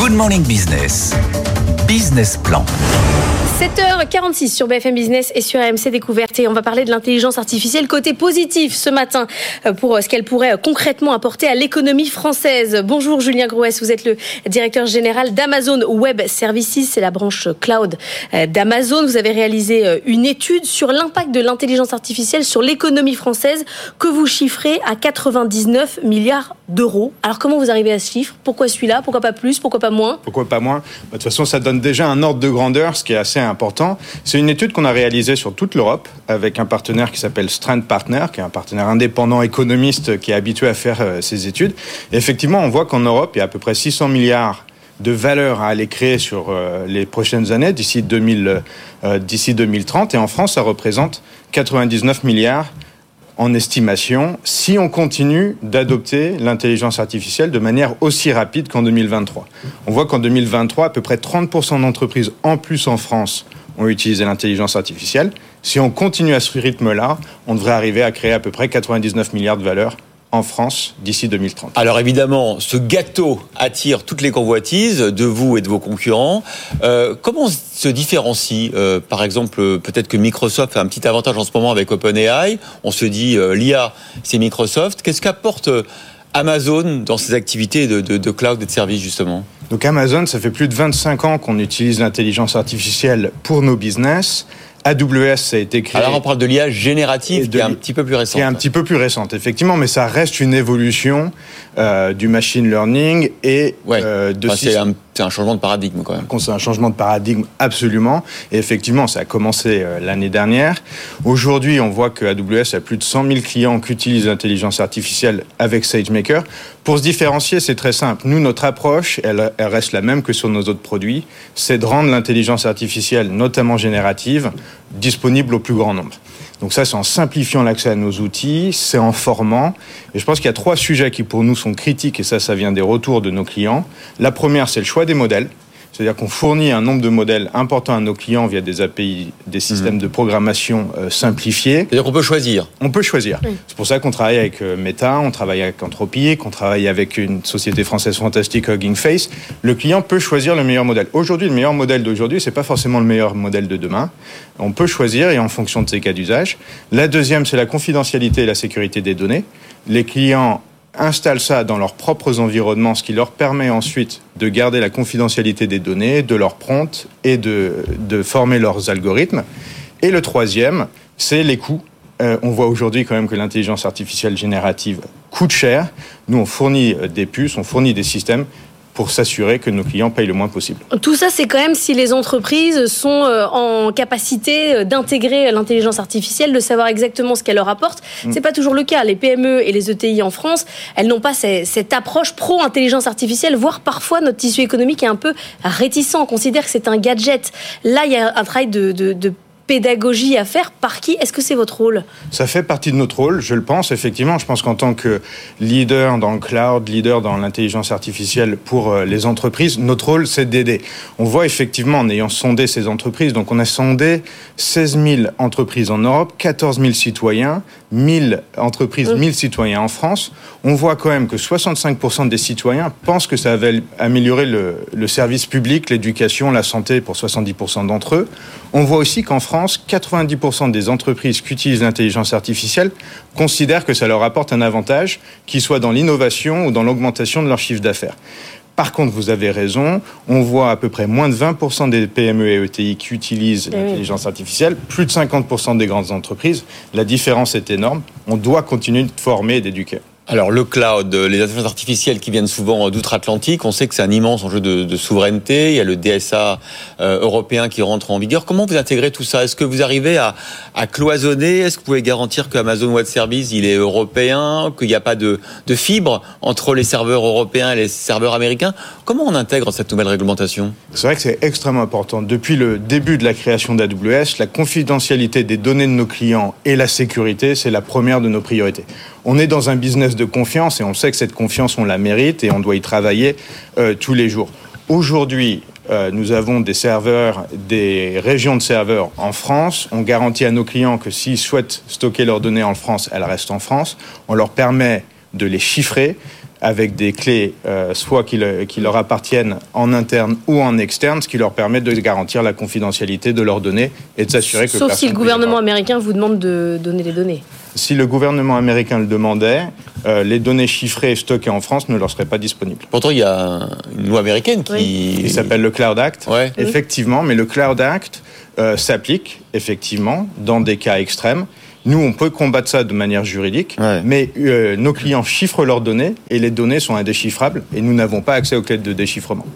Good Morning Business. Business Plan. 7h46 sur BFM Business et sur AMC Découverte. Et on va parler de l'intelligence artificielle côté positif ce matin euh, pour euh, ce qu'elle pourrait euh, concrètement apporter à l'économie française. Bonjour Julien Grouès, vous êtes le directeur général d'Amazon Web Services, c'est la branche cloud d'Amazon. Vous avez réalisé une étude sur l'impact de l'intelligence artificielle sur l'économie française que vous chiffrez à 99 milliards d'euros. Alors comment vous arrivez à ce chiffre? Pourquoi celui-là? Pourquoi pas plus? Pourquoi pas moins? Pourquoi pas moins? Bah, De toute façon, ça donne déjà un ordre de grandeur, ce qui est assez C'est une étude qu'on a réalisée sur toute l'Europe avec un partenaire qui s'appelle Strand Partner, qui est un partenaire indépendant économiste qui est habitué à faire euh, ces études. Et effectivement, on voit qu'en Europe, il y a à peu près 600 milliards de valeur à aller créer sur euh, les prochaines années, d'ici 2000, euh, d'ici 2030. Et en France, ça représente 99 milliards en estimation si on continue d'adopter l'intelligence artificielle de manière aussi rapide qu'en 2023. On voit qu'en 2023, à peu près 30% d'entreprises en plus en France ont utilisé l'intelligence artificielle. Si on continue à ce rythme-là, on devrait arriver à créer à peu près 99 milliards de valeurs en France d'ici 2030. Alors évidemment, ce gâteau attire toutes les convoitises de vous et de vos concurrents. Euh, comment se différencie euh, Par exemple, peut-être que Microsoft a un petit avantage en ce moment avec OpenAI. On se dit, euh, l'IA, c'est Microsoft. Qu'est-ce qu'apporte Amazon dans ses activités de, de cloud et de services justement? Donc Amazon, ça fait plus de 25 ans qu'on utilise l'intelligence artificielle pour nos business. AWS, ça a été créé. Alors on parle de l'IA générative qui est un petit peu plus récente. Qui est un petit peu plus récente, effectivement, mais ça reste une évolution euh, du machine learning et euh, de. C'est un, changement de paradigme quand même. C'est un changement de paradigme absolument. Et effectivement, ça a commencé euh, l'année dernière. Aujourd'hui, on voit que AWS a plus de 100 000 clients qui utilisent l'intelligence artificielle avec SageMaker. Pour se différencier, c'est très simple. Nous, notre approche, elle, elle reste la même que sur nos autres produits. C'est de rendre l'intelligence artificielle, notamment générative, disponible au plus grand nombre. Donc ça, c'est en simplifiant l'accès à nos outils, c'est en formant. Et je pense qu'il y a trois sujets qui pour nous sont critiques, et ça, ça vient des retours de nos clients. La première, c'est le choix des modèles. C'est-à-dire qu'on fournit un nombre de modèles importants à nos clients via des API, des systèmes mhm. de programmation euh, simplifiés. C'est-à-dire qu'on peut choisir On peut choisir. C'est pour ça qu'on travaille avec euh, Meta, on travaille avec Anthropic, qu'on travaille avec une société française fantastique, Hugging Face. Le client peut choisir le meilleur modèle. Aujourd'hui, le meilleur modèle d'aujourd'hui, c'est pas forcément le meilleur modèle de demain. On peut choisir et en fonction de ses cas d'usage. La deuxième, c'est la confidentialité et la sécurité des données. Les clients installent ça dans leurs propres environnements, ce qui leur permet ensuite de garder la confidentialité des données, de leur prompt et de, de former leurs algorithmes. Et le troisième, c'est les coûts. Euh, on voit aujourd'hui quand même que l'intelligence artificielle générative coûte cher. Nous, on fournit euh, des puces, on fournit des systèmes pour s'assurer que nos clients payent le moins possible. Tout ça, c'est quand même si les entreprises sont euh, en capacité euh, d'intégrer l'intelligence artificielle, de savoir exactement ce qu'elle leur apporte. Mm. C'est pas toujours le cas. Les PME et les ETI en France, elles n'ont pas cette approche pro-intelligence artificielle, voire parfois notre tissu économique est un peu réticent, on considère que c'est un gadget. Là, il y a un travail de, de, de pédagogie à faire. Par qui? Est-ce que c'est votre rôle? Ça fait partie de notre rôle, je le pense, effectivement. Je pense qu'en tant que leader dans le cloud, leader dans l'intelligence artificielle pour euh, les entreprises, notre rôle, c'est d'aider. On voit effectivement, en ayant sondé ces entreprises, donc on a sondé 16 000 entreprises en Europe, 14 000 citoyens, 1000 entreprises, 1000 citoyens en France, on voit quand même que 65% des citoyens pensent que ça va améliorer le, le service public, l'éducation, la santé pour 70% d'entre eux. On voit aussi qu'en France, 90% des entreprises qui utilisent l'intelligence artificielle considèrent que ça leur apporte un avantage, qu'il soit dans l'innovation ou dans l'augmentation de leur chiffre d'affaires. Par contre, vous avez raison, on voit à peu près moins de 20% des PME et ETI qui utilisent eh l'intelligence artificielle, plus de 50% des grandes entreprises. La différence est énorme. On doit continuer de former et d'éduquer. Alors le cloud, les intelligences artificielles qui viennent souvent d'outre-Atlantique, on sait que c'est un immense enjeu de, souveraineté. Il y a le DSA euh, européen qui rentre en vigueur. Comment vous intégrez tout ça? Est-ce que vous arrivez à, cloisonner? Est-ce que vous pouvez garantir que Amazon Web Services il est européen, qu'il n'y a pas de, de fibre entre les serveurs européens et les serveurs américains? Comment on intègre cette nouvelle réglementation? C'est vrai que c'est extrêmement important. Depuis le début de la création d'AWS, la confidentialité des données de nos clients et la sécurité, c'est la première de nos priorités. On est dans un business de confiance et on sait que cette confiance, on la mérite et on doit y travailler euh, tous les jours. Aujourd'hui, euh, nous avons des serveurs, des régions de serveurs en France. On garantit à nos clients que s'ils souhaitent stocker leurs données en France, elles restent en France. On leur permet de les chiffrer avec des clés euh, soit qui, le- qui leur appartiennent en interne ou en externe, ce qui leur permet de garantir la confidentialité de leurs données et de s'assurer que Sauf si le gouvernement avoir. américain vous demande de donner les données. Si le gouvernement américain le demandait, euh, les données chiffrées et stockées en France ne leur seraient pas disponibles. Pourtant, il y a une loi américaine qui. Il s'appelle le Cloud Act. Ouais. Effectivement, mais le Cloud Act euh, s'applique effectivement dans des cas extrêmes. Nous, on peut combattre ça de manière juridique, Ouais. mais euh, nos clients chiffrent leurs données et les données sont indéchiffrables et nous n'avons pas accès aux clés de déchiffrement.